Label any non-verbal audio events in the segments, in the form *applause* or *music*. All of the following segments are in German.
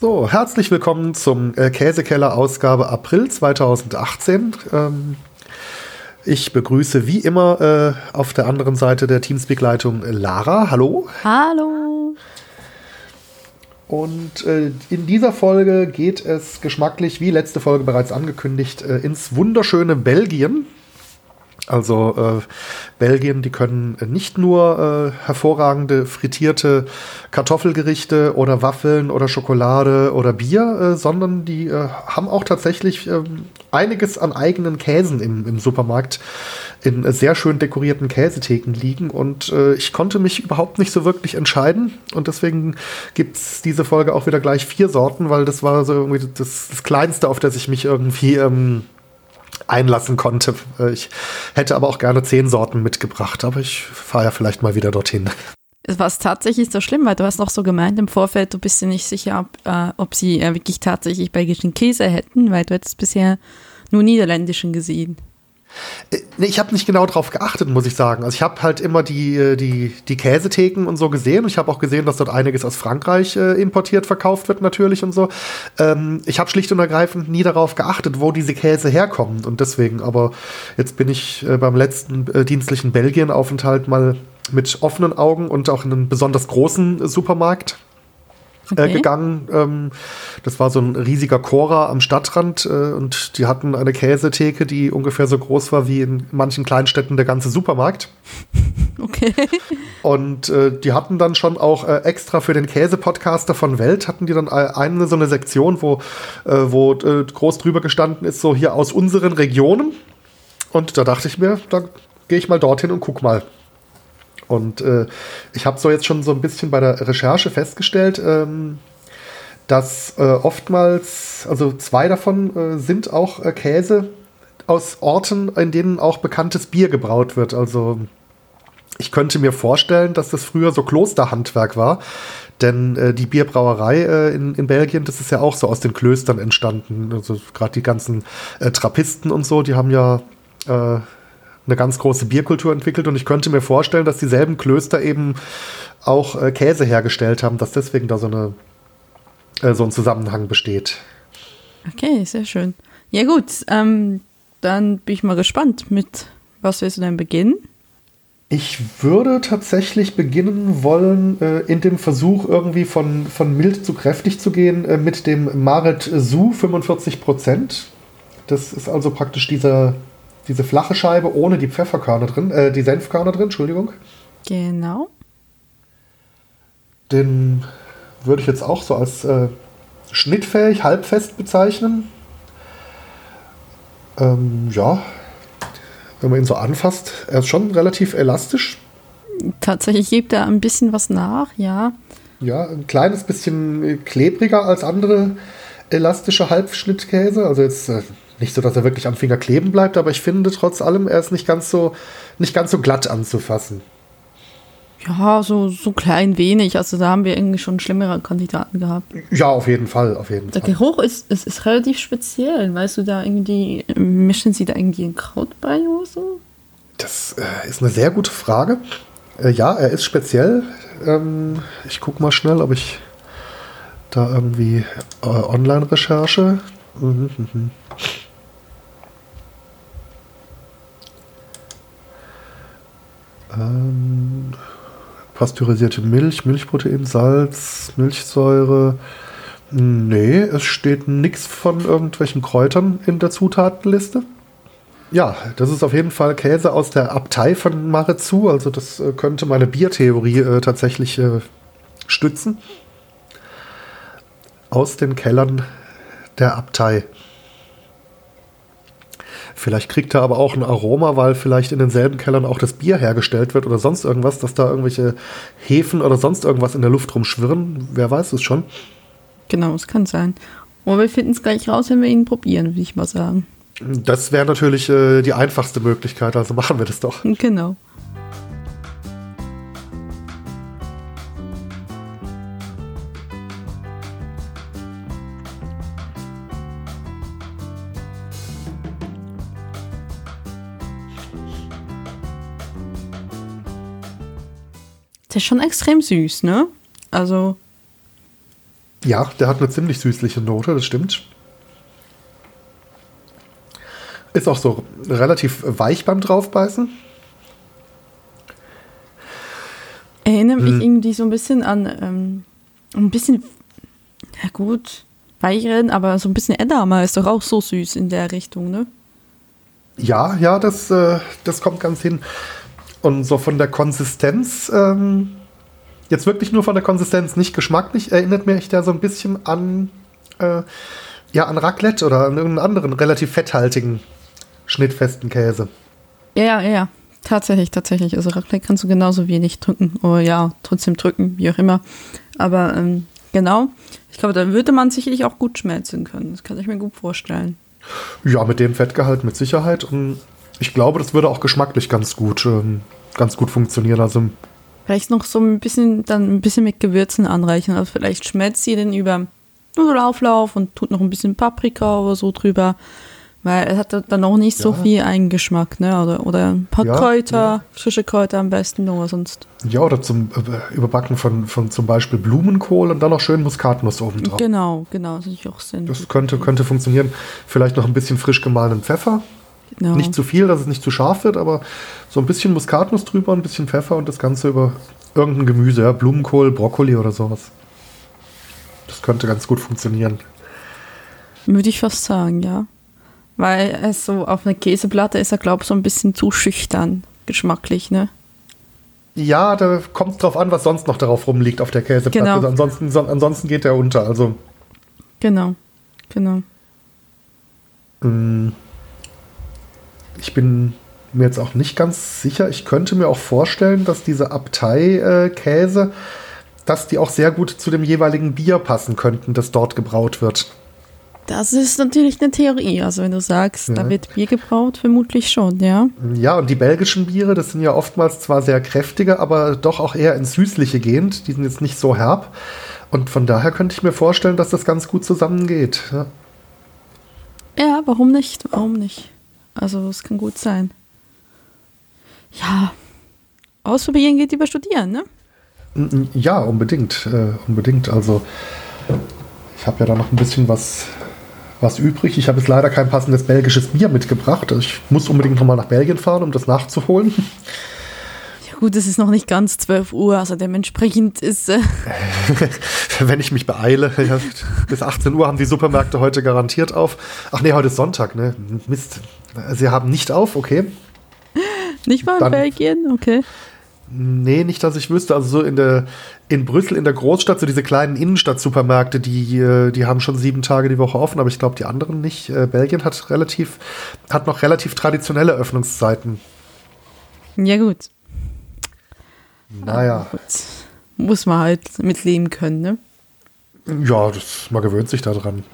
So, herzlich willkommen zum äh, Käsekeller Ausgabe April 2018. Ähm, ich begrüße wie immer äh, auf der anderen Seite der Teamspeak-Leitung Lara. Hallo. Hallo. Und äh, in dieser Folge geht es geschmacklich, wie letzte Folge bereits angekündigt, äh, ins wunderschöne Belgien. Also äh, Belgien, die können nicht nur äh, hervorragende frittierte Kartoffelgerichte oder Waffeln oder Schokolade oder Bier, äh, sondern die äh, haben auch tatsächlich ähm, einiges an eigenen Käsen im, im Supermarkt in sehr schön dekorierten Käsetheken liegen. Und äh, ich konnte mich überhaupt nicht so wirklich entscheiden. Und deswegen gibt es diese Folge auch wieder gleich vier Sorten, weil das war so irgendwie das, das Kleinste, auf das ich mich irgendwie... Ähm, einlassen konnte. Äh, ich hätte aber auch gerne zehn Sorten mitgebracht, aber ich fahre ja vielleicht mal wieder dorthin. War es tatsächlich so schlimm, weil du hast noch so gemeint im Vorfeld, du bist dir nicht sicher, ob, äh, ob sie äh, wirklich tatsächlich belgischen Käse hätten, weil du hättest bisher nur niederländischen gesehen. Äh, ich habe nicht genau darauf geachtet, muss ich sagen. Also ich habe halt immer die, äh, die, die Käsetheken und so gesehen. Ich habe auch gesehen, dass dort einiges aus Frankreich äh, importiert verkauft wird natürlich und so. Ähm, ich habe schlicht und ergreifend nie darauf geachtet, wo diese Käse herkommt. Und deswegen, aber jetzt bin ich äh, beim letzten äh, dienstlichen Belgien-Aufenthalt mal mit offenen Augen und auch in einem besonders großen Supermarkt äh, okay. gegangen. Ähm, das war so ein riesiger Cora am Stadtrand äh, und die hatten eine Käsetheke, die ungefähr so groß war wie in manchen Kleinstädten der ganze Supermarkt. *laughs* Okay. Und äh, die hatten dann schon auch äh, extra für den Käse-Podcaster von Welt, hatten die dann eine so eine Sektion, wo, äh, wo äh, groß drüber gestanden ist, so hier aus unseren Regionen. Und da dachte ich mir, da gehe ich mal dorthin und guck mal. Und äh, ich habe so jetzt schon so ein bisschen bei der Recherche festgestellt, ähm, dass äh, oftmals, also zwei davon äh, sind auch äh, Käse aus Orten, in denen auch bekanntes Bier gebraut wird. Also ich könnte mir vorstellen, dass das früher so Klosterhandwerk war. Denn äh, die Bierbrauerei äh, in, in Belgien, das ist ja auch so aus den Klöstern entstanden. Also gerade die ganzen äh, Trappisten und so, die haben ja äh, eine ganz große Bierkultur entwickelt und ich könnte mir vorstellen, dass dieselben Klöster eben auch äh, Käse hergestellt haben, dass deswegen da so, eine, äh, so ein Zusammenhang besteht. Okay, sehr schön. Ja gut, ähm, dann bin ich mal gespannt, mit was willst du denn beginnen? Ich würde tatsächlich beginnen wollen, äh, in dem Versuch irgendwie von, von mild zu kräftig zu gehen, äh, mit dem Maret Su 45%. Das ist also praktisch dieser diese flache Scheibe ohne die Pfefferkörner drin, äh, die Senfkörner drin, Entschuldigung. Genau. Den würde ich jetzt auch so als äh, schnittfähig, halbfest bezeichnen. Ähm, ja, wenn man ihn so anfasst, er ist schon relativ elastisch. Tatsächlich gibt er ein bisschen was nach, ja. Ja, ein kleines bisschen klebriger als andere elastische Halbschnittkäse. Also jetzt äh, nicht so, dass er wirklich am Finger kleben bleibt, aber ich finde trotz allem, er ist nicht ganz so, nicht ganz so glatt anzufassen. Ja, so, so klein wenig. Also da haben wir irgendwie schon schlimmere Kandidaten gehabt. Ja, auf jeden Fall, auf jeden Der Fall. Der Geruch ist, ist, ist relativ speziell. Weißt du, da irgendwie, mischen sie da irgendwie ein Kraut bei oder so? Das äh, ist eine sehr gute Frage. Äh, ja, er ist speziell. Ähm, ich gucke mal schnell, ob ich da irgendwie äh, Online-Recherche. Mhm, mhm. Ähm, pasteurisierte Milch, Milchprotein, Salz, Milchsäure. Nee, es steht nichts von irgendwelchen Kräutern in der Zutatenliste. Ja, das ist auf jeden Fall Käse aus der Abtei von Marezu. Also das äh, könnte meine Biertheorie äh, tatsächlich äh, stützen. Aus den Kellern der Abtei. Vielleicht kriegt er aber auch ein Aroma, weil vielleicht in denselben Kellern auch das Bier hergestellt wird oder sonst irgendwas, dass da irgendwelche Hefen oder sonst irgendwas in der Luft rumschwirren. Wer weiß es schon. Genau, es kann sein. Aber wir finden es gleich raus, wenn wir ihn probieren, würde ich mal sagen. Das wäre natürlich äh, die einfachste Möglichkeit, also machen wir das doch. Genau. Ist schon extrem süß, ne? Also. Ja, der hat eine ziemlich süßliche Note, das stimmt. Ist auch so relativ weich beim Draufbeißen. Erinnert mich irgendwie so ein bisschen an ähm, ein bisschen, ja gut, weicheren, aber so ein bisschen Edamer ist doch auch so süß in der Richtung, ne? Ja, ja, das, äh, das kommt ganz hin. Und so von der Konsistenz, ähm, jetzt wirklich nur von der Konsistenz, nicht geschmacklich, erinnert mich der so ein bisschen an, äh, ja, an Raclette oder an irgendeinen anderen relativ fetthaltigen, schnittfesten Käse. Ja, ja, ja. Tatsächlich, tatsächlich. Also Raclette kannst du genauso wenig drücken. Oder ja, trotzdem drücken, wie auch immer. Aber ähm, genau, ich glaube, da würde man sicherlich auch gut schmelzen können. Das kann ich mir gut vorstellen. Ja, mit dem Fettgehalt mit Sicherheit. Und ich glaube, das würde auch geschmacklich ganz gut, ähm, ganz gut funktionieren. Also vielleicht noch so ein bisschen, dann ein bisschen mit Gewürzen anreichen. Also vielleicht schmelzt sie den über Nudelauflauf und tut noch ein bisschen Paprika oder so drüber. Weil es hat dann auch nicht so viel Eigengeschmack, ne? Oder, oder ein paar ja, Kräuter, ja. frische Kräuter am besten oder sonst. Ja, oder zum äh, Überbacken von, von zum Beispiel Blumenkohl und dann noch schön Muskatnuss oben drauf. Genau, genau, das ist auch Sinn. Das könnte, könnte funktionieren. Vielleicht noch ein bisschen frisch gemahlenen Pfeffer. Genau. Nicht zu viel, dass es nicht zu scharf wird, aber so ein bisschen Muskatnuss drüber, ein bisschen Pfeffer und das Ganze über irgendein Gemüse, ja, Blumenkohl, Brokkoli oder sowas. Das könnte ganz gut funktionieren. Würde ich fast sagen, ja. Weil es so auf einer Käseplatte ist er, glaube ich, so ein bisschen zu schüchtern, geschmacklich, ne? Ja, da kommt es drauf an, was sonst noch darauf rumliegt auf der Käseplatte. Genau. Ansonsten, so, ansonsten geht der unter. Also. Genau, genau. Mm. Ich bin mir jetzt auch nicht ganz sicher. Ich könnte mir auch vorstellen, dass diese Abtei-Käse, äh, dass die auch sehr gut zu dem jeweiligen Bier passen könnten, das dort gebraut wird. Das ist natürlich eine Theorie. Also wenn du sagst, ja. da wird Bier gebraut, vermutlich schon, ja. Ja, und die belgischen Biere, das sind ja oftmals zwar sehr kräftige, aber doch auch eher ins Süßliche gehend. Die sind jetzt nicht so herb. Und von daher könnte ich mir vorstellen, dass das ganz gut zusammengeht. Ja, ja warum nicht? Warum nicht? Also es kann gut sein. Ja, ausprobieren geht über studieren, ne? Ja, unbedingt. Äh, unbedingt. Also ich habe ja da noch ein bisschen was was übrig. Ich habe jetzt leider kein passendes belgisches Bier mitgebracht. Ich muss unbedingt nochmal nach Belgien fahren, um das nachzuholen. Gut, es ist noch nicht ganz 12 Uhr, also dementsprechend ist... Äh *laughs* Wenn ich mich beeile, ja, bis 18 Uhr haben die Supermärkte heute garantiert auf. Ach nee, heute ist Sonntag, ne? Mist. Sie haben nicht auf, okay. Nicht mal in Dann, Belgien, okay. Nee, nicht, dass ich wüsste. Also so in der in Brüssel in der Großstadt, so diese kleinen Innenstadt-Supermärkte, die, äh, die haben schon sieben Tage die Woche offen, aber ich glaube die anderen nicht. Äh, Belgien hat relativ, hat noch relativ traditionelle Öffnungszeiten. Ja, gut. Naja. Gut. Muss man halt mitleben können, ne? Ja, das, man gewöhnt sich daran.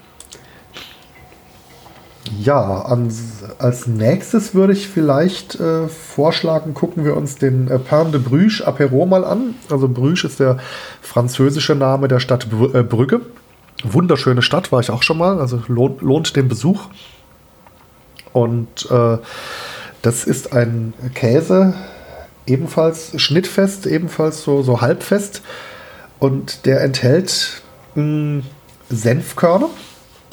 Ja, ans, als nächstes würde ich vielleicht äh, vorschlagen, gucken wir uns den äh, Pain de Bruges Apéro mal an. Also Bruges ist der französische Name der Stadt Br äh, Brügge. Wunderschöne Stadt, war ich auch schon mal, also lohnt, lohnt den Besuch. Und äh, das ist ein Käse, ebenfalls schnittfest, ebenfalls so, so halbfest. Und der enthält mh, hm, Senfkörner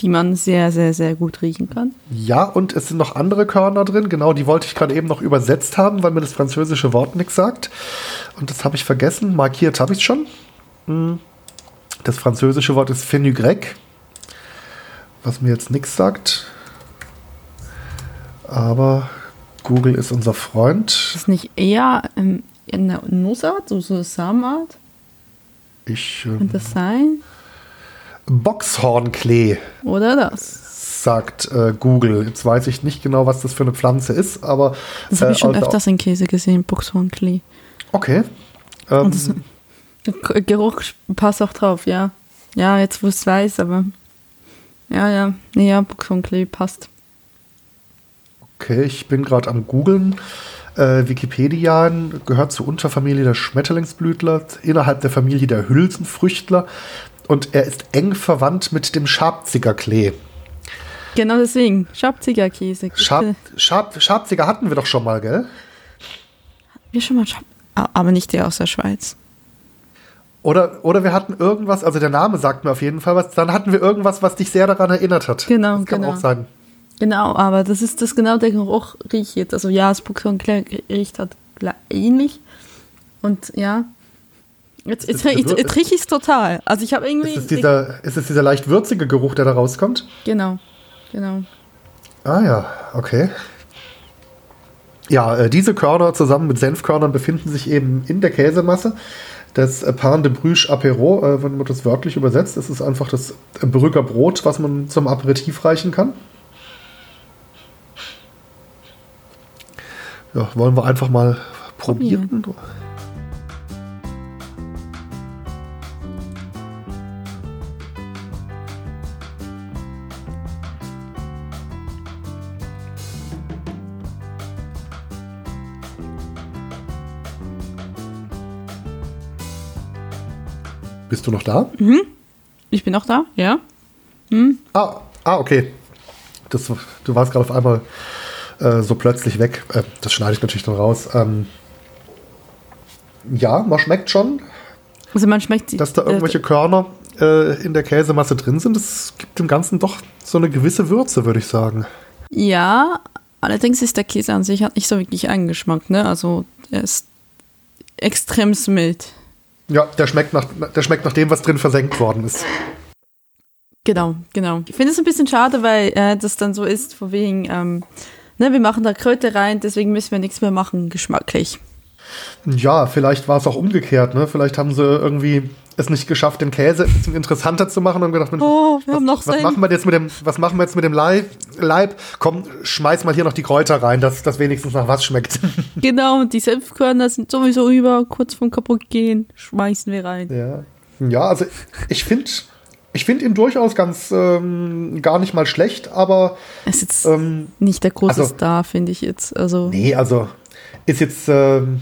die man sehr, sehr, sehr gut riechen kann. Ja, und es sind noch andere Körner drin. Genau, die wollte ich gerade eben noch übersetzt haben, weil mir das französische Wort nichts sagt. Und das habe ich vergessen. Markiert habe ich es schon. Hm. Das französische Wort ist Fenugrec, was mir jetzt nichts sagt. Aber Google ist unser Freund. Ist nicht eher in der Nussart, so, so Samenart? Ich. Ähm, Könnte das sein? Boxhornklee. Oder das? Sagt äh, Google. Jetzt weiß ich nicht genau, was das für eine Pflanze ist, aber. Das habe ich schon also öfters in Käse gesehen, Boxhornklee. Okay. Ähm, das, Geruch passt auch drauf, ja. Ja, jetzt wo es weiß, aber. Ja, ja. Nee, ja, Boxhornklee passt. Okay, ich bin gerade am Googeln. Äh, Wikipedia gehört zur Unterfamilie der Schmetterlingsblütler, innerhalb der Familie der Hülsenfrüchtler und er ist eng verwandt mit dem Schabzigerklee. Genau deswegen, Schabzigerkäse. Schab, Schab, Schabziger hatten wir doch schon mal, gell? Wir schon mal Schab aber nicht der aus der Schweiz. Oder, oder wir hatten irgendwas, also der Name sagt mir auf jeden Fall was, dann hatten wir irgendwas, was dich sehr daran erinnert hat. Genau, das kann genau. auch sein. Genau, aber das ist das genau der Geruch riecht jetzt. Also ja, das Buchshorn riecht halt ähnlich. Und ja, jetzt, jetzt, das jetzt, Gewür- jetzt rieche ich es total. Also ich habe irgendwie. Ist es, dieser, ist es dieser leicht würzige Geruch, der da rauskommt? genau, genau. Ah ja, okay. Ja, äh, diese Körner zusammen mit Senfkörnern befinden sich eben in der Käsemasse. Das äh, Pain de Bruges Apéro, äh, wenn man das wörtlich übersetzt, ist es einfach das äh, Brügger Brot, was man zum Aperitif reichen kann. Ja, wollen wir einfach mal probieren? Bist du noch da? Ich bin auch da, ja. Ah, ah okay. Das, du warst gerade auf einmal äh, so plötzlich weg. Äh, das schneide ich natürlich dann raus. Ähm, ja, man schmeckt schon, Also man schmeckt die. dass da irgendwelche Körner äh, in der Käsemasse drin sind. Das gibt dem Ganzen doch so eine gewisse Würze, würde ich sagen. Ja, allerdings ist der Käse an sich hat nicht so wirklich einen Geschmack, ne? Also er ist extrem mild. Ja, der schmeckt nach, der schmeckt nach dem, was drin versenkt worden ist. Genau, genau. Ich finde es ein bisschen schade, weil äh, das dann so ist, von wegen, ähm, ne, wir machen da Kröte rein, deswegen müssen wir nichts mehr machen, geschmacklich. Ja, vielleicht war es auch umgekehrt. Ne? Vielleicht haben sie irgendwie es nicht geschafft, den Käse ein bisschen interessanter zu machen und gedacht, Oh, wir was, haben noch was machen wir jetzt mit dem, was machen wir jetzt mit dem Leib? Leib? Komm, schmeiß mal hier noch die Kräuter rein, dass das wenigstens nach was schmeckt. *laughs* Genau, und die Senfkörner sind sowieso über, kurz vom kaputt gehen, schmeißen wir rein. ja. ja, also ich finde ich find ihn durchaus ganz ähm, gar nicht mal schlecht, aber ist ähm, nicht der große also- Star, finde ich jetzt. Also, nee, also ist jetzt ähm,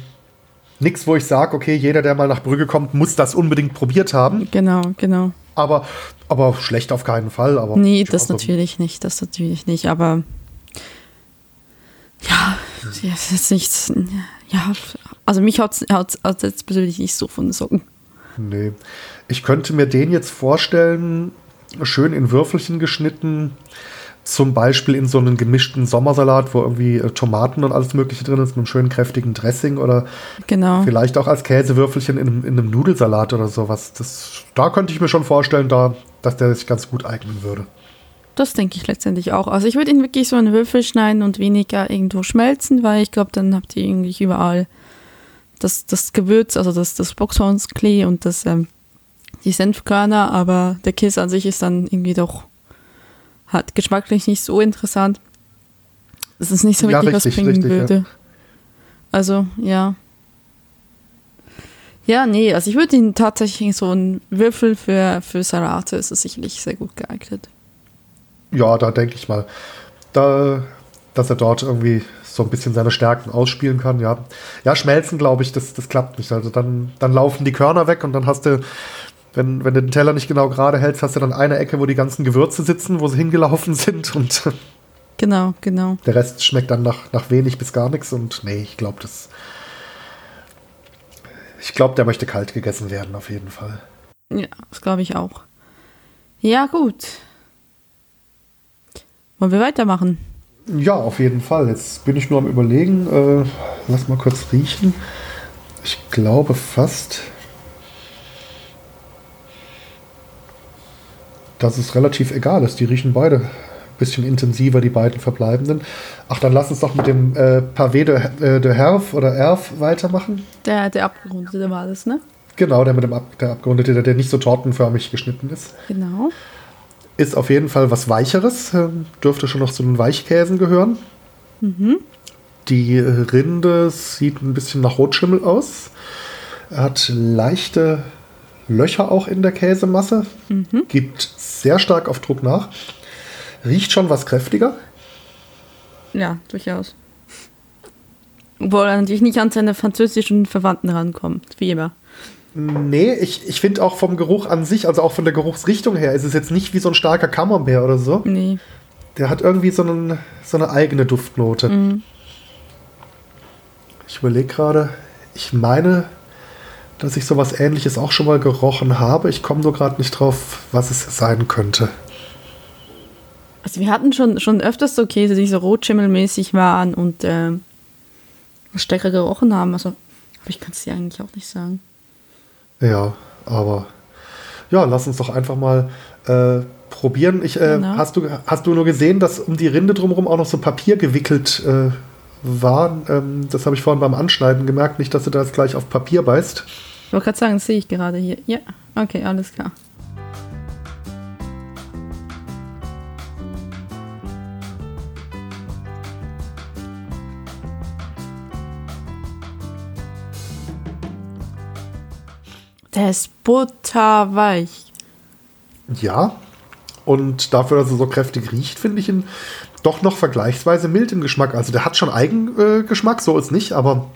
nichts, wo ich sage, okay, jeder, der mal nach Brügge kommt, muss das unbedingt probiert haben. genau, genau. Aber, aber schlecht auf keinen Fall. Aber Nee, das also- natürlich nicht, das natürlich nicht, aber ja, es ist nichts, ja, also mich hat es jetzt persönlich nicht so von den Socken. Nee. Ich könnte mir den jetzt vorstellen, schön in Würfelchen geschnitten, zum Beispiel in so einen gemischten Sommersalat, wo irgendwie äh, Tomaten und alles Mögliche drin ist, mit einem schönen kräftigen Dressing oder Genau. vielleicht auch als Käsewürfelchen in einem, in einem Nudelsalat oder sowas. Das, da könnte ich mir schon vorstellen, da, dass der sich ganz gut eignen würde. Das denke ich letztendlich auch. Also ich würde ihn wirklich so in Würfel schneiden und weniger irgendwo schmelzen, weil ich glaube, dann habt ihr irgendwie überall das, das Gewürz, also das, das Boxhornsklee und das, ähm, die Senfkörner, aber der Käse an sich ist dann irgendwie doch, hat geschmacklich nicht so interessant. Das ist nicht so Ja, wirklich was richtig, bringen richtig, ja. würde. Also, ja. Ja, nee, also ich würde ihn tatsächlich so einen Würfel für, für Salate ist es sicherlich sehr gut geeignet. Ja, da denke ich mal, da, dass er dort irgendwie so ein bisschen seine Stärken ausspielen kann. Ja, ja schmelzen, glaube ich, das, das klappt nicht. Also dann, dann laufen die Körner weg und dann hast du, wenn, wenn du den Teller nicht genau gerade hältst, hast du dann eine Ecke, wo die ganzen Gewürze sitzen, wo sie hingelaufen *laughs* sind und Genau, genau. der Rest schmeckt dann nach, nach wenig bis gar nichts. Und nee, ich glaube, das. Ich glaube, der möchte kalt gegessen werden, auf jeden Fall. Ja, das glaube ich auch. Ja, gut. Wollen wir weitermachen? Ja, auf jeden Fall. Jetzt bin ich nur am Überlegen. Äh, lass mal kurz riechen. Ich glaube fast, dass es relativ egal ist. Die riechen beide ein bisschen intensiver, die beiden verbleibenden. Ach, dann lass uns doch mit dem äh, Pavé de, äh, de Herf oder Erf weitermachen. Der, der abgerundete war das, ne? Genau, der mit dem Ab der abgerundete, der, der nicht so tortenförmig geschnitten ist. Genau. Ist auf jeden Fall was Weicheres. ähm, Dürfte schon noch zu den Weichkäsen gehören. Die äh, Rinde sieht ein bisschen nach Rotschimmel aus. Er hat leichte Löcher auch in der Käsemasse. Gibt sehr stark auf Druck nach. Riecht schon was kräftiger. Ja, durchaus. Obwohl er natürlich nicht an seine französischen Verwandten rankommt, wie immer. Nee, ich, ich finde auch vom Geruch an sich, also auch von der Geruchsrichtung her, ist es jetzt nicht wie so ein starker Camembert oder so. Nee. Der hat irgendwie so, einen, so eine eigene Duftnote. Ich überlege gerade, ich meine, dass ich sowas ähnliches auch schon mal gerochen habe. Ich komme nur gerade nicht drauf, was es sein könnte. Also wir hatten schon, schon öfters so Käse, die so rotschimmelmäßig waren und äh, stärker gerochen haben. Also, aber ich kann es dir eigentlich auch nicht sagen. Ja, aber ja, lass uns doch einfach mal äh, probieren. Ich, äh, genau. hast, du, hast du nur gesehen, dass um die Rinde drumherum auch noch so Papier gewickelt äh, war? Ähm, das habe ich vorhin beim Anschneiden gemerkt. Nicht, dass du da jetzt gleich auf Papier beißt. Ich wollte gerade sagen, das sehe ich gerade hier. Ja, okay, alles klar. Der ist butterweich. Ja, und dafür, dass er so kräftig riecht, finde ich ihn doch noch vergleichsweise mild im Geschmack. Also der hat schon Eigengeschmack, so ist nicht, aber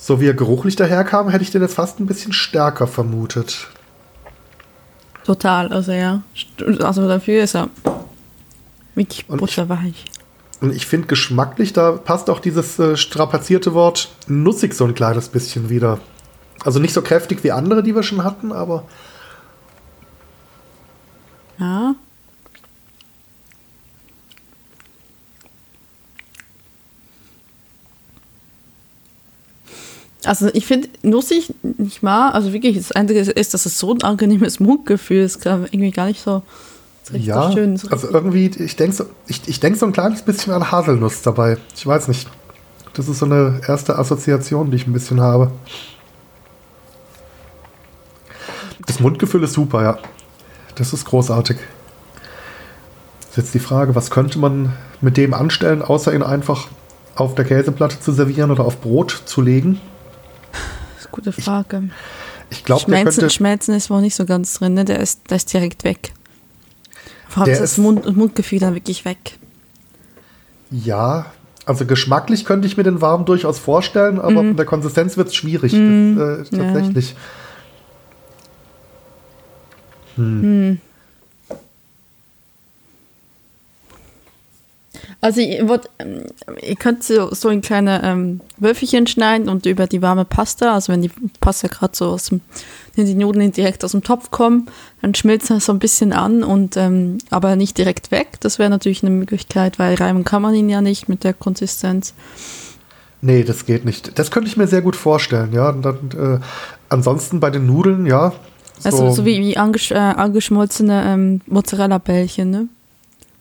so wie er geruchlich daherkam, hätte ich den jetzt fast ein bisschen stärker vermutet. Total, also ja. Also dafür ist er wirklich butterweich. Und ich finde geschmacklich, da passt auch dieses äh, strapazierte Wort nussig so ein kleines bisschen wieder. Also nicht so kräftig wie andere, die wir schon hatten, aber. Ja. Also ich finde nussig nicht mal, also wirklich das Einzige ist, dass es so ein angenehmes Mundgefühl ist, irgendwie gar nicht so, ja, schön. So also irgendwie, ich denke so, ich, ich denk so ein kleines bisschen an Haselnuss dabei. Ich weiß nicht. Das ist so eine erste Assoziation, die ich ein bisschen habe. Das Mundgefühl ist super, ja. Das ist großartig. Das ist jetzt die Frage, was könnte man mit dem anstellen, außer ihn einfach auf der Käseplatte zu servieren oder auf Brot zu legen? Ist gute Frage. Ich, ich glaube, Schmelzen, Schmelzen ist wohl nicht so ganz drin, ne? der, ist, der ist direkt weg. Vor allem das Mund, Mundgefühl dann wirklich weg. Ja, also geschmacklich könnte ich mir den warm durchaus vorstellen, aber mm. von der Konsistenz wird es schwierig. Mm. Das, äh, tatsächlich. Ja. Hm. Also ihr, wollt, ihr könnt so, so in kleine ähm, Würfelchen schneiden und über die warme Pasta, also wenn die Pasta gerade so aus dem, wenn die Nudeln direkt aus dem Topf kommen, dann schmilzt das so ein bisschen an und ähm, aber nicht direkt weg. Das wäre natürlich eine Möglichkeit, weil reiben kann man ihn ja nicht mit der Konsistenz. Nee, das geht nicht. Das könnte ich mir sehr gut vorstellen, ja. Und dann, äh, ansonsten bei den Nudeln, ja, also so, wie, wie angesch äh, angeschmolzene ähm, Mozzarella-Bällchen, ne?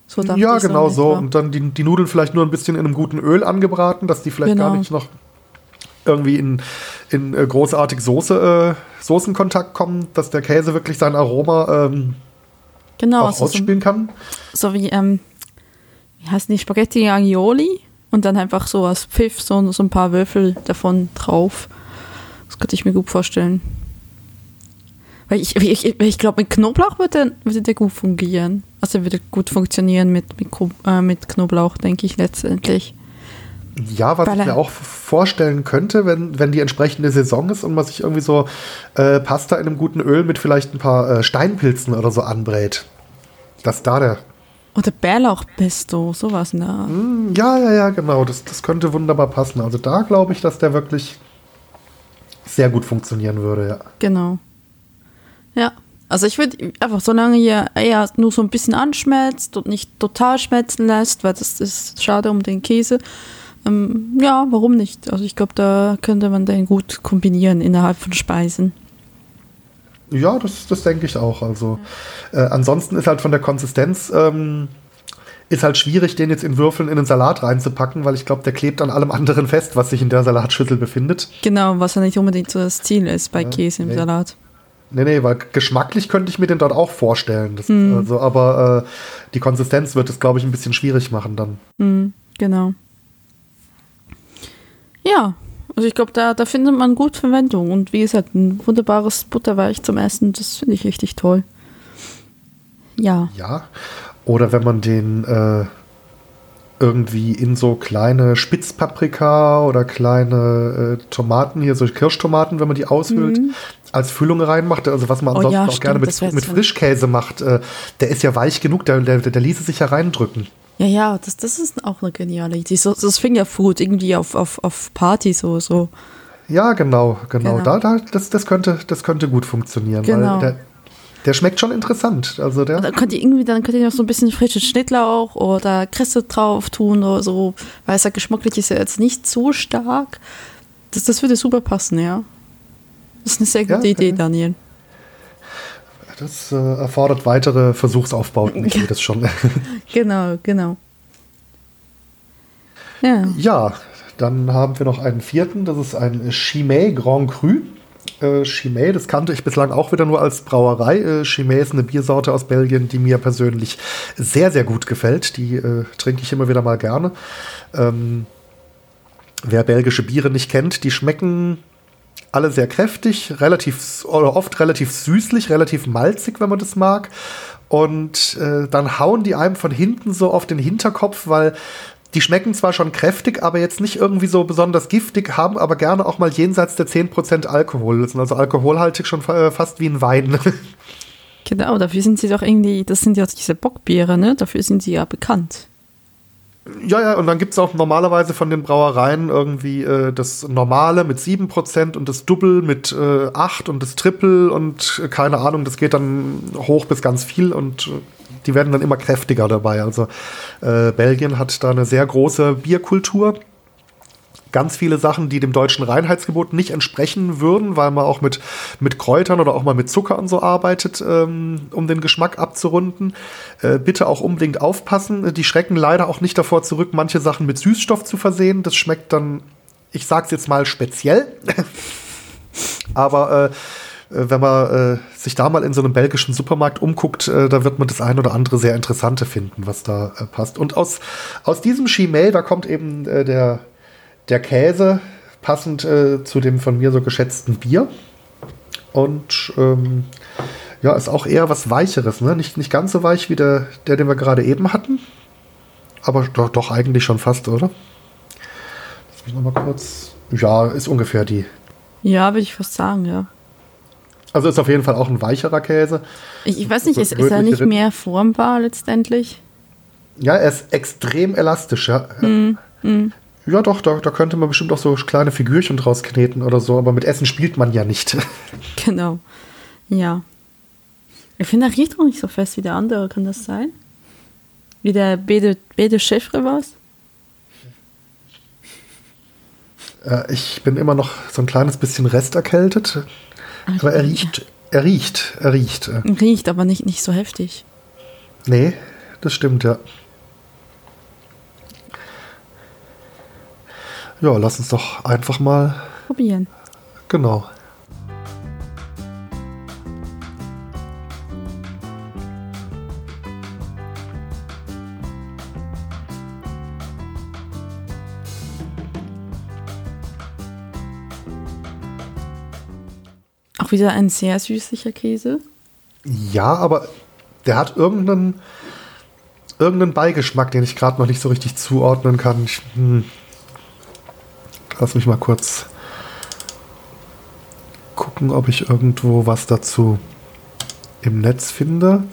So ja, genau so. Und dann die, die Nudeln vielleicht nur ein bisschen in einem guten Öl angebraten, dass die vielleicht genau. gar nicht noch irgendwie in, in äh, großartig Soße, äh, Soßenkontakt kommen, dass der Käse wirklich sein Aroma ähm, genau, auch also ausspielen so, kann. So wie, ähm, wie heißen die Spaghetti Agnoli? Und dann einfach so als Pfiff so, so ein paar Würfel davon drauf. Das könnte ich mir gut vorstellen. Weil ich, ich, ich glaube, mit Knoblauch würde, würde der gut fungieren. Also würde gut funktionieren mit, mit, äh, mit Knoblauch, denke ich letztendlich. Ja, was Weil ich mir auch vorstellen könnte, wenn, wenn die entsprechende Saison ist und man sich irgendwie so äh, Pasta in einem guten Öl mit vielleicht ein paar äh, Steinpilzen oder so anbrät. Dass da der. Oder Bärlauchpesto, sowas, ne? Ja, ja, ja, genau. Das, das könnte wunderbar passen. Also da glaube ich, dass der wirklich sehr gut funktionieren würde, ja. Genau. Ja. Also ich würde einfach, solange ihr eher nur so ein bisschen anschmelzt und nicht total schmelzen lässt, weil das ist schade um den Käse. Ähm, ja, warum nicht? Also ich glaube, da könnte man den gut kombinieren innerhalb von Speisen. Ja, das, das denke ich auch. Also äh, ansonsten ist halt von der Konsistenz ähm, ist halt schwierig, den jetzt in Würfeln in den Salat reinzupacken, weil ich glaube, der klebt an allem anderen fest, was sich in der Salatschüssel befindet. Genau, was ja nicht unbedingt so das Ziel ist bei ja, Käse im nee. Salat. Nee, nee, weil geschmacklich könnte ich mir den dort auch vorstellen. Das, mm. also, aber äh, die Konsistenz wird es, glaube ich, ein bisschen schwierig machen dann. Mm, genau. Ja, also ich glaube, da, da findet man gut Verwendung. Und wie gesagt, ein wunderbares Butterweich zum Essen, das finde ich richtig toll. Ja. Ja, oder wenn man den äh, irgendwie in so kleine Spitzpaprika oder kleine äh, Tomaten, hier so Kirschtomaten, wenn man die aushöhlt, mhm. als Füllung reinmacht. Also was man oh, ansonsten ja, auch stimmt, gerne mit, mit Frischkäse macht. Äh, der ist ja weich genug, der, der, der ließe sich ja reindrücken. Ja, ja, das, das ist auch eine geniale Idee. So, das Fingerfood irgendwie auf, auf, auf Partys oder so. Ja, genau, genau. genau. Da, da, das, das, könnte, das könnte gut funktionieren. Genau. Der, der, schmeckt schon interessant. Also der dann könnt ihr irgendwie, dann könnt ihr noch so ein bisschen frischen Schnittlauch oder Kresse drauf tun oder so, weil ja geschmacklich ist ja jetzt nicht so stark. Das, das würde super passen, ja. Das ist eine sehr gute ja, Idee, Daniel. Das äh, erfordert weitere Versuchsaufbauten, ich *laughs* sehe das schon. *laughs* genau, genau. Ja. ja, dann haben wir noch einen vierten, das ist ein Chimay Grand Cru. Äh, Chimay, das kannte ich bislang auch wieder nur als Brauerei. Äh, Chimay ist eine Biersorte aus Belgien, die mir persönlich sehr, sehr gut gefällt. Die äh, trinke ich immer wieder mal gerne. Ähm, wer belgische Biere nicht kennt, die schmecken alle sehr kräftig, relativ oder oft relativ süßlich, relativ malzig, wenn man das mag. Und äh, dann hauen die einem von hinten so auf den Hinterkopf, weil die schmecken zwar schon kräftig, aber jetzt nicht irgendwie so besonders giftig, haben aber gerne auch mal jenseits der 10% Alkohol. Das sind also alkoholhaltig schon äh, fast wie ein Wein. *laughs* Genau, dafür sind sie doch irgendwie, das sind ja diese Bockbiere, ne? Dafür sind sie ja bekannt. Ja, ja, und dann gibt es auch normalerweise von den Brauereien irgendwie äh, das Normale mit 7% und das Double mit äh, 8 und das Triple und äh, keine Ahnung, das geht dann hoch bis ganz viel und äh, die werden dann immer kräftiger dabei. Also äh, Belgien hat da eine sehr große Bierkultur. Ganz viele Sachen, die dem deutschen Reinheitsgebot nicht entsprechen würden, weil man auch mit, mit Kräutern oder auch mal mit Zucker und so arbeitet, ähm, um den Geschmack abzurunden. Äh, bitte auch unbedingt aufpassen. Die schrecken leider auch nicht davor zurück, manche Sachen mit Süßstoff zu versehen. Das schmeckt dann, ich sag's jetzt mal, speziell. *laughs* Aber äh, wenn man äh, sich da mal in so einem belgischen Supermarkt umguckt, äh, da wird man das ein oder andere sehr Interessante finden, was da äh, passt. Und aus, aus diesem Chimay, da kommt eben äh, der, der Käse, passend äh, zu dem von mir so geschätzten Bier. Und ähm, ja, ist auch eher was Weicheres, ne? Nicht, nicht ganz so weich wie der, der, den wir gerade eben hatten. Aber doch, doch eigentlich schon fast, oder? Lass mich nochmal kurz. Ja, ist ungefähr die. Ja, würde ich fast sagen, ja. Also ist auf jeden Fall auch ein weicherer Käse. Ich, ich weiß nicht, ist, ist er nicht mehr formbar letztendlich? Ja, er ist extrem elastisch, ja. Mm, mm. Ja, doch, da, da könnte man bestimmt auch so kleine Figürchen draus kneten oder so, aber mit Essen spielt man ja nicht. *laughs* Genau. Ja. Ich finde, er riecht auch nicht so fest wie der andere, kann das sein? Wie der Bede, Bede Chefre war es? Äh, ich bin immer noch so ein kleines bisschen resterkältet. Aber er riecht, er riecht, er riecht. Riecht, aber nicht, nicht so heftig. Nee, das stimmt, ja. Ja, lass uns doch einfach mal probieren. Genau. Auch wieder ein sehr süßlicher Käse. Ja, aber der hat irgendeinen, irgendeinen Beigeschmack, den ich gerade noch nicht so richtig zuordnen kann. Ich, hm. Lass mich mal kurz gucken, ob ich irgendwo was dazu im Netz finde.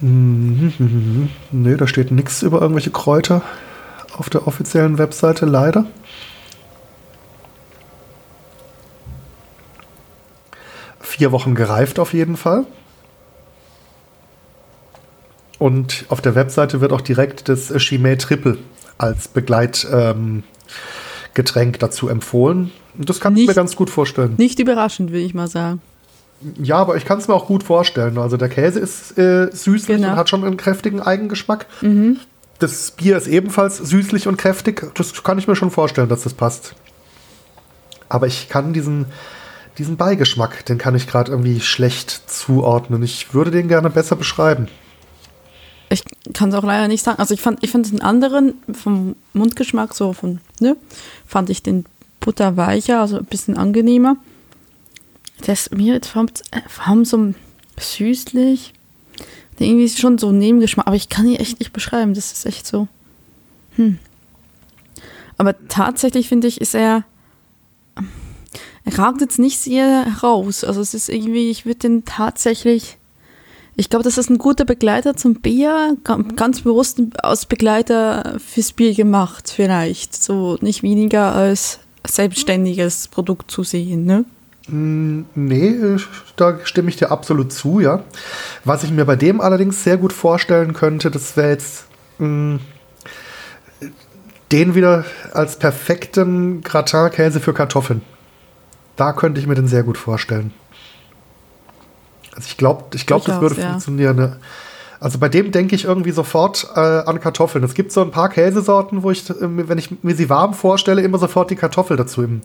Hm, nee, da steht nichts über irgendwelche Kräuter auf der offiziellen Webseite, leider. Vier Wochen gereift auf jeden Fall. Und auf der Webseite wird auch direkt das Chimay Triple als Begleitgetränk ähm, dazu empfohlen. Das kann nicht, ich mir ganz gut vorstellen. Nicht überraschend, will ich mal sagen. Ja, aber ich kann es mir auch gut vorstellen. Also der Käse ist äh, süßlich genau. und hat schon einen kräftigen Eigengeschmack. Mhm. Das Bier ist ebenfalls süßlich und kräftig. Das kann ich mir schon vorstellen, dass das passt. Aber ich kann diesen diesen Beigeschmack, den kann ich gerade irgendwie schlecht zuordnen. Ich würde den gerne besser beschreiben. Ich kann es auch leider nicht sagen. Also ich fand, ich fand den anderen vom Mundgeschmack so von, ne, fand ich den Butter weicher, also ein bisschen angenehmer. Der ist mir jetzt vor allem so süßlich. Irgendwie ist schon so ein Nebengeschmack, aber ich kann ihn echt nicht beschreiben. Das ist echt so. Hm. Aber tatsächlich finde ich, ist er ragt jetzt nicht sehr heraus. Also es ist irgendwie, ich würde den tatsächlich Ich glaube, das ist ein guter Begleiter zum Bier, ganz bewusst als Begleiter fürs Bier gemacht, vielleicht. So nicht weniger als selbstständiges Produkt zu sehen, ne? Mm, nee, da stimme ich dir absolut zu, ja. Was ich mir bei dem allerdings sehr gut vorstellen könnte, das wäre jetzt mh, mm, den wieder als perfekten Gratin-Käse für Kartoffeln. Da könnte ich mir den sehr gut vorstellen. Also ich glaube, ich glaube, das würde ja. funktionieren. Also bei dem denke ich irgendwie sofort äh, an Kartoffeln. Es gibt so ein paar Käsesorten, wo ich, äh, wenn ich mir sie warm vorstelle, immer sofort die Kartoffel dazu im,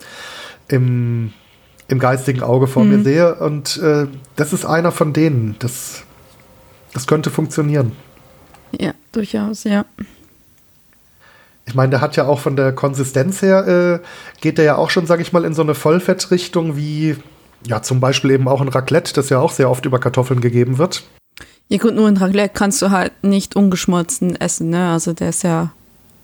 im, im geistigen Auge vor mhm. mir sehe. Und äh, das ist einer von denen. Das, das könnte funktionieren. Ja, durchaus, ja. Ich meine, der hat ja auch von der Konsistenz her, äh, geht der ja auch schon, sage ich mal, in so eine Vollfettrichtung wie, ja, zum Beispiel eben auch ein Raclette, das ja auch sehr oft über Kartoffeln gegeben wird. Ja gut, nur ein Raclette kannst du halt nicht ungeschmolzen essen, ne? Also der ist ja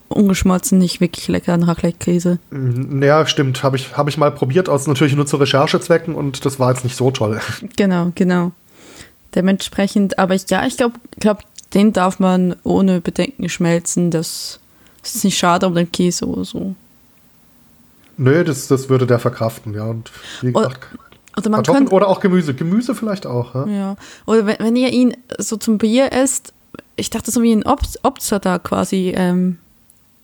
ungeschmolzen nicht wirklich lecker, ein Raclette-Käse. Mm, ja, stimmt. Habe ich, hab ich mal probiert, aus natürlich nur zu Recherchezwecken und das war jetzt nicht so toll. *laughs* Genau, genau. Dementsprechend, aber ich, ja, ich glaube, glaub, den darf man ohne Bedenken schmelzen. Das es ist nicht schade um den Käse oder so. Nö, das, das würde der verkraften, ja. Und wie gesagt, oder, man Kartoffeln oder auch Gemüse. Gemüse vielleicht auch, ja. ja. Oder wenn, wenn, ihr ihn so zum Bier esst, ich dachte so wie ein Obster da quasi ähm,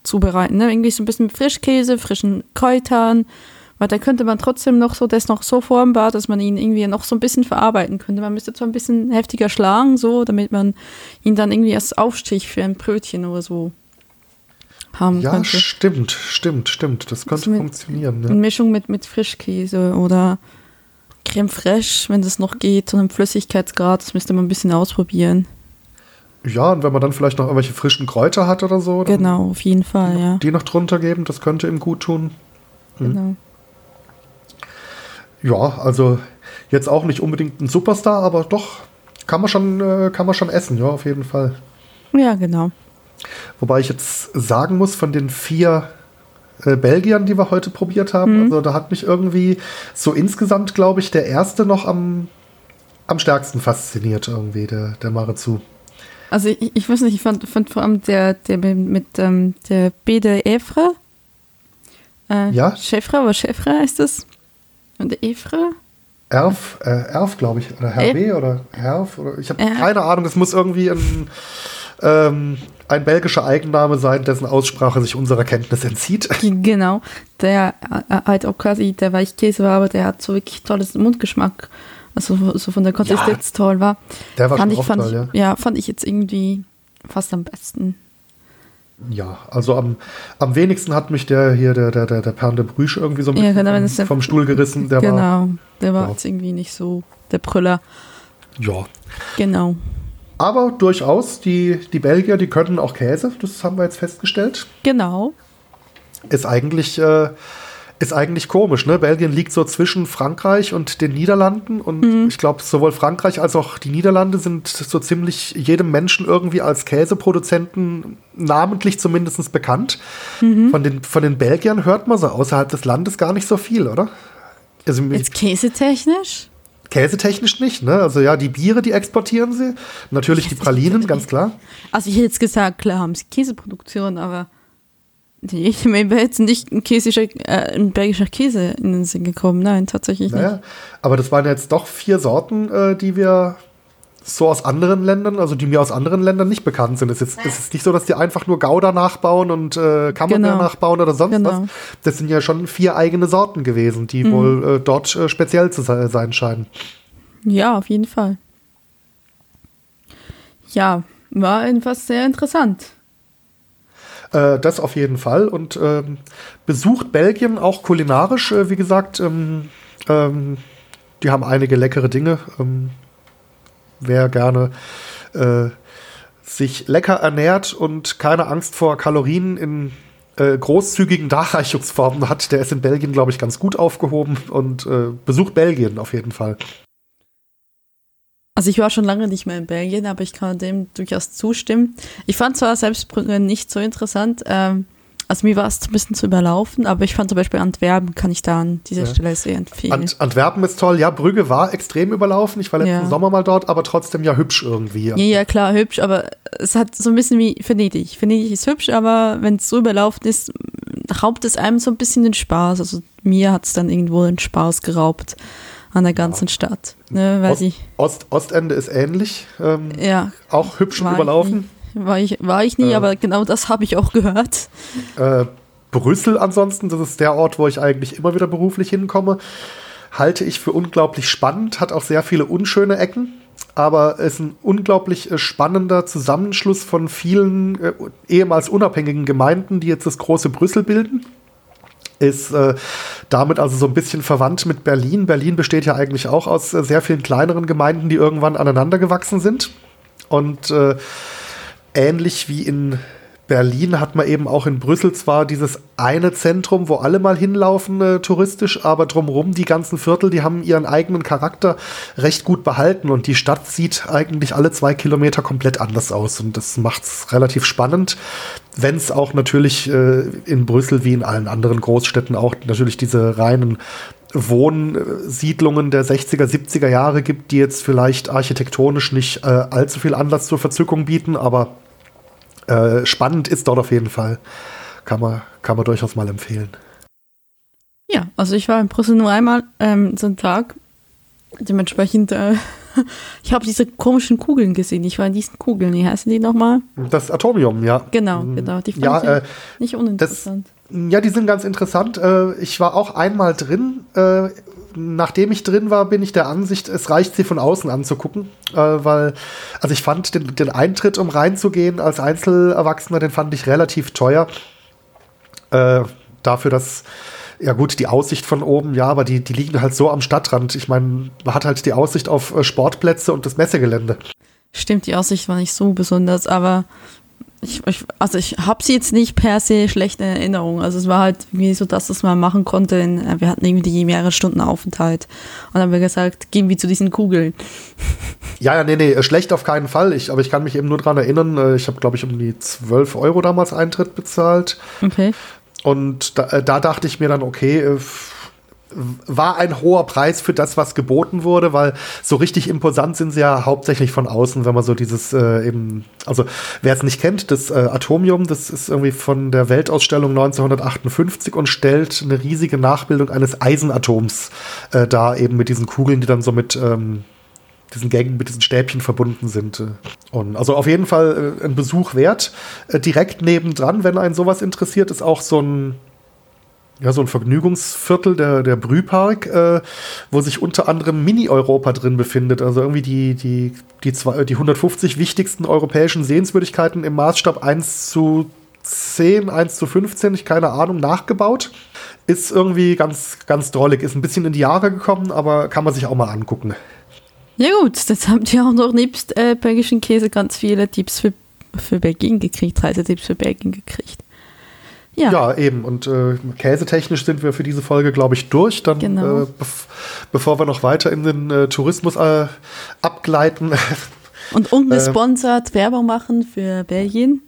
zubereiten, ne? Irgendwie so ein bisschen Frischkäse, frischen Kräutern, weil da könnte man trotzdem noch so, das noch so formbar, dass man ihn irgendwie noch so ein bisschen verarbeiten könnte. Man müsste zwar ein bisschen heftiger schlagen, so, damit man ihn dann irgendwie als Aufstrich für ein Brötchen oder so haben ja, könnte. Ja, stimmt, stimmt, stimmt. Das könnte mit, funktionieren. Ne? In Mischung mit, mit Frischkäse oder Creme fraiche, wenn das noch geht, so einem Flüssigkeitsgrad, das müsste man ein bisschen ausprobieren. Ja, und wenn man dann vielleicht noch irgendwelche frischen Kräuter hat oder so. Genau, auf jeden Fall, die ja. Die noch drunter geben, das könnte ihm gut tun. Hm. Genau. Ja, also jetzt auch nicht unbedingt ein Superstar, aber doch kann man schon, äh, kann man schon essen, ja, auf jeden Fall. Ja, genau. Wobei ich jetzt sagen muss, von den vier äh, Belgiern, die wir heute probiert haben, mhm. also da hat mich irgendwie so insgesamt, glaube ich, der erste noch am, am stärksten fasziniert, irgendwie, der, der Marezu. Also ich, ich weiß nicht, ich fand, fand vor allem der, der mit ähm, der B de Evre. Äh, ja. Chefre, aber Chefre heißt das? Und der Evre? Erf, äh, Erf, glaube ich, oder Hervé oder Herf, oder ich habe keine Ahnung, das muss irgendwie ein ähm, ein belgischer Eigenname sein, dessen Aussprache sich unserer Kenntnis entzieht. *laughs* Genau, der äh, halt auch quasi der Weichkäse war, aber der hat so wirklich tolles Mundgeschmack. Also so von der Konsistenz ja, toll war. Der war fand schon ich, fand toll, ich, ja. ja. fand ich jetzt irgendwie fast am besten. Ja, also am, am wenigsten hat mich der hier, der, der, der, der Perle de Brüche irgendwie so ja, genau, vom, vom Stuhl gerissen. Der genau, war, der war jetzt irgendwie nicht so der Brüller. Ja. Genau. Aber durchaus, die, die Belgier, die können auch Käse, das haben wir jetzt festgestellt. Genau. Ist eigentlich, äh, ist eigentlich komisch, ne? Belgien liegt so zwischen Frankreich und den Niederlanden und mhm. ich glaube, sowohl Frankreich als auch die Niederlande sind so ziemlich jedem Menschen irgendwie als Käseproduzenten namentlich zumindest bekannt. Mhm. Von, den, von den Belgiern hört man so außerhalb des Landes gar nicht so viel, oder? Also, Jetzt käsetechnisch? Käsetechnisch nicht, ne? Also ja, die Biere, die exportieren sie. Natürlich die Pralinen, ganz klar. Also ich hätte jetzt gesagt, klar haben sie Käseproduktion, aber ich wäre jetzt nicht ein, käsischer, äh, ein belgischer Käse in den Sinn gekommen. Nein, tatsächlich naja, nicht. Aber das waren jetzt doch vier Sorten, äh, die wir so aus anderen Ländern, also die mir aus anderen Ländern nicht bekannt sind. Es ist, es ist nicht so, dass die einfach nur Gouda nachbauen und äh, Camembert genau. nachbauen oder sonst genau. was. Das sind ja schon vier eigene Sorten gewesen, die mhm. wohl äh, dort äh, speziell zu sein scheinen. Ja, auf jeden Fall. Ja, war etwas sehr interessant. Äh, das auf jeden Fall. Und ähm, besucht Belgien auch kulinarisch, äh, wie gesagt. Ähm, ähm, die haben einige leckere Dinge. Wer gerne äh, sich lecker ernährt und keine Angst vor Kalorien in äh, großzügigen Darreichungsformen hat, der ist in Belgien, glaube ich, ganz gut aufgehoben und äh, besucht Belgien auf jeden Fall. Also ich war schon lange nicht mehr in Belgien, aber ich kann dem durchaus zustimmen. Ich fand zwar Selbstbrücken nicht so interessant, ähm, also mir war es ein bisschen zu überlaufen, aber ich fand zum Beispiel Antwerpen kann ich da an dieser ja. Stelle sehr empfehlen. Ant Antwerpen ist toll, ja, Brügge war extrem überlaufen. Ich war letzten ja. Sommer mal dort, aber trotzdem ja hübsch irgendwie. Ja, ja, klar, hübsch, aber es hat so ein bisschen wie Venedig. Venedig ist hübsch, aber wenn es so überlaufen ist, raubt es einem so ein bisschen den Spaß. Also mir hat es dann irgendwo den Spaß geraubt an der ganzen ja. Stadt. Ne, Ost, Ost, Ostende ist ähnlich. Ähm, ja. Auch hübsch und überlaufen. War ich, war ich nie, äh, aber genau das habe ich auch gehört. Äh, Brüssel ansonsten, das ist der Ort, wo ich eigentlich immer wieder beruflich hinkomme, halte ich für unglaublich spannend, hat auch sehr viele unschöne Ecken, aber ist ein unglaublich äh, spannender Zusammenschluss von vielen äh, ehemals unabhängigen Gemeinden, die jetzt das große Brüssel bilden ist äh, damit also so ein bisschen verwandt mit Berlin. Berlin besteht ja eigentlich auch aus äh, sehr vielen kleineren Gemeinden, die irgendwann aneinander gewachsen sind. Und äh, ähnlich wie in Berlin hat man eben auch in Brüssel zwar dieses eine Zentrum, wo alle mal hinlaufen äh, touristisch, aber drumherum die ganzen Viertel, die haben ihren eigenen Charakter recht gut behalten und die Stadt sieht eigentlich alle zwei Kilometer komplett anders aus und das macht es relativ spannend, wenn es auch natürlich äh, in Brüssel wie in allen anderen Großstädten auch natürlich diese reinen Wohnsiedlungen der 60er, 70er Jahre gibt, die jetzt vielleicht architektonisch nicht äh, allzu viel Anlass zur Verzückung bieten, aber äh, spannend ist dort auf jeden Fall. Kann man, kann man durchaus mal empfehlen. Ja, also ich war in Brüssel nur einmal ähm, so einen Tag. Dementsprechend, äh, *laughs* ich habe diese komischen Kugeln gesehen. Ich war in diesen Kugeln. Wie heißen die nochmal? Das Atomium, ja. Genau, mhm. genau. Die fand ja, ich äh, nicht uninteressant. Das, ja, die sind ganz interessant. Äh, ich war auch einmal drin äh, nachdem ich drin war, bin ich der Ansicht, es reicht, sie von außen anzugucken, äh, weil, also ich fand den, den, Eintritt, um reinzugehen als Einzelerwachsener, den fand ich relativ teuer. Dafür, dass, ja gut, die Aussicht von oben, ja, aber die, die liegen halt so am Stadtrand. Ich meine, man hat halt die Aussicht auf Sportplätze und das Messegelände. Stimmt, die Aussicht war nicht so besonders, aber ich, ich, also ich habe sie jetzt nicht per se schlechte Erinnerungen. Also es war halt irgendwie so, dass das man machen konnte. In, äh, wir hatten irgendwie mehrere Stunden Aufenthalt. Und dann haben wir gesagt, gehen wir zu diesen Kugeln. *laughs* Ja, ja, nee, nee, äh, schlecht auf keinen Fall. Ich, aber ich kann mich eben nur daran erinnern, äh, ich habe, glaube ich, um die 12 Euro damals Eintritt bezahlt. Okay. Und da, da dachte ich mir dann, okay, war ein hoher Preis für das, was geboten wurde, weil so richtig imposant sind sie ja hauptsächlich von außen, wenn man so dieses äh, eben, also wer es nicht kennt, das äh, Atomium, das ist irgendwie von der Weltausstellung 1958 und stellt eine riesige Nachbildung eines Eisenatoms äh, da eben mit diesen Kugeln, die dann so mit ähm, diesen Gängen mit diesen Stäbchen verbunden sind. Äh. Und also auf jeden Fall äh, ein Besuch wert. Äh, direkt nebendran, wenn einen sowas interessiert, ist auch so ein ja, so ein Vergnügungsviertel, der, der Brühpark, äh, wo sich unter anderem Mini-Europa drin befindet. Also irgendwie die, die, die, zwei, die 150 wichtigsten europäischen Sehenswürdigkeiten im Maßstab 1 zu 10, 1 zu 15, ich keine Ahnung, nachgebaut. Ist irgendwie ganz, ganz drollig. Ist ein bisschen in die Jahre gekommen, aber kann man sich auch mal angucken. Ja gut, jetzt habt ihr auch noch nebst äh, belgischen Käse ganz viele Tipps für, für Belgien gekriegt, Reisetipps für Belgien gekriegt. Ja. ja, eben. Und äh, käsetechnisch sind wir für diese Folge, glaube ich, durch. Dann, genau. äh, bev bevor wir noch weiter in den äh, Tourismus äh, abgleiten. *laughs* Und ungesponsert Werbung machen für Belgien.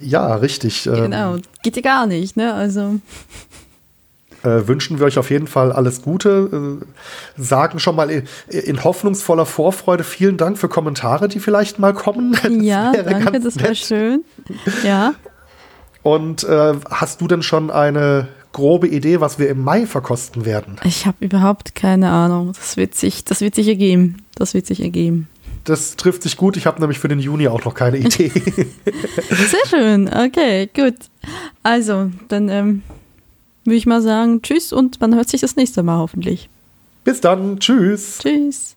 Ja, richtig. Ähm, genau, geht ja gar nicht, ne? Also. Äh, wünschen wir euch auf jeden Fall alles Gute. Äh, sagen schon mal in, in, hoffnungsvoller Vorfreude vielen Dank für Kommentare, die vielleicht mal kommen. *laughs* Das ja, danke, das war schön. Ja. Und äh, hast du denn schon eine grobe Idee, was wir im Mai verkosten werden? Ich habe überhaupt keine Ahnung. Das wird sich, das wird sich ergeben. Das wird sich ergeben. Das trifft sich gut. Ich habe nämlich für den Juni auch noch keine Idee. *laughs* Sehr schön. Okay, gut. Also, dann ähm, würde ich mal sagen, tschüss und man hört sich das nächste Mal hoffentlich. Bis dann. Tschüss. Tschüss.